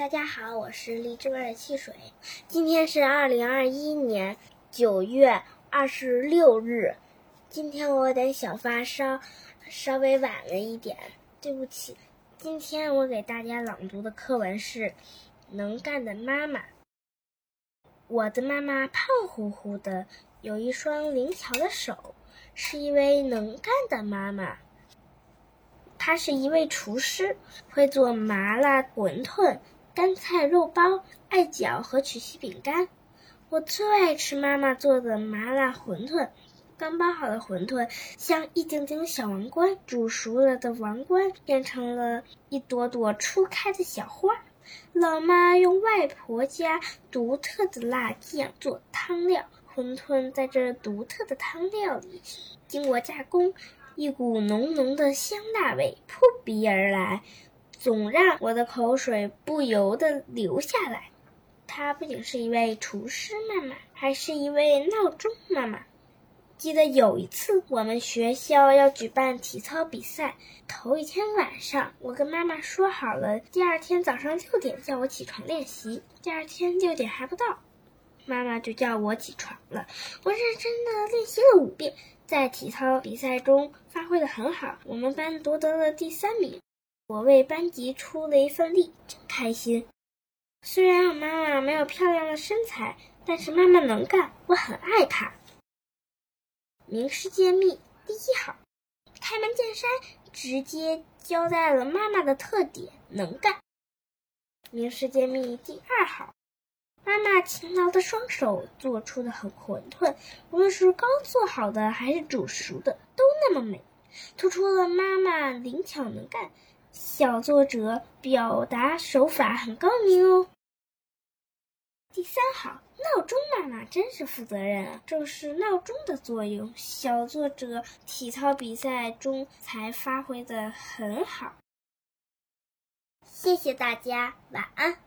大家好，我是荔枝味的汽水。今天是二零二一年九月二十六日。今天我有点小发烧稍微晚了一点，对不起。今天我给大家朗读的课文是《能干的妈妈》。我的妈妈胖乎乎的，有一双灵巧的手，是一位能干的妈妈。她是一位厨师，会做麻辣馄饨。干菜肉包、艾饺和曲奇饼干，我最爱吃妈妈做的麻辣馄饨。刚包好的馄饨像一顶顶小王冠，煮熟了的王冠变成了一朵朵初开的小花。老妈用外婆家独特的辣酱做汤料，馄饨在这独特的汤料里经过加工，一股浓浓的香辣味扑鼻而来。总让我的口水不由得流下来。她不仅是一位厨师妈妈，还是一位闹钟妈妈。记得有一次，我们学校要举办体操比赛，头一天晚上，我跟妈妈说好了，第二天早上六点叫我起床练习。第二天六点还不到，妈妈就叫我起床了。我认真的练习了五遍，在体操比赛中发挥的很好，我们班夺得了第三名。我为班级出了一份力，真开心。虽然我妈妈没有漂亮的身材，但是妈妈能干，我很爱她。名师揭秘第一好，开门见山，直接交代了妈妈的特点——能干。名师揭秘第二好，妈妈勤劳的双手做出的很馄饨，无论是刚做好的还是煮熟的，都那么美，突出了妈妈灵巧能干。小作者表达手法很高明哦。第三好，闹钟妈妈真是负责任啊，正是闹钟的作用，小作者体操比赛中才发挥的很好。谢谢大家，晚安。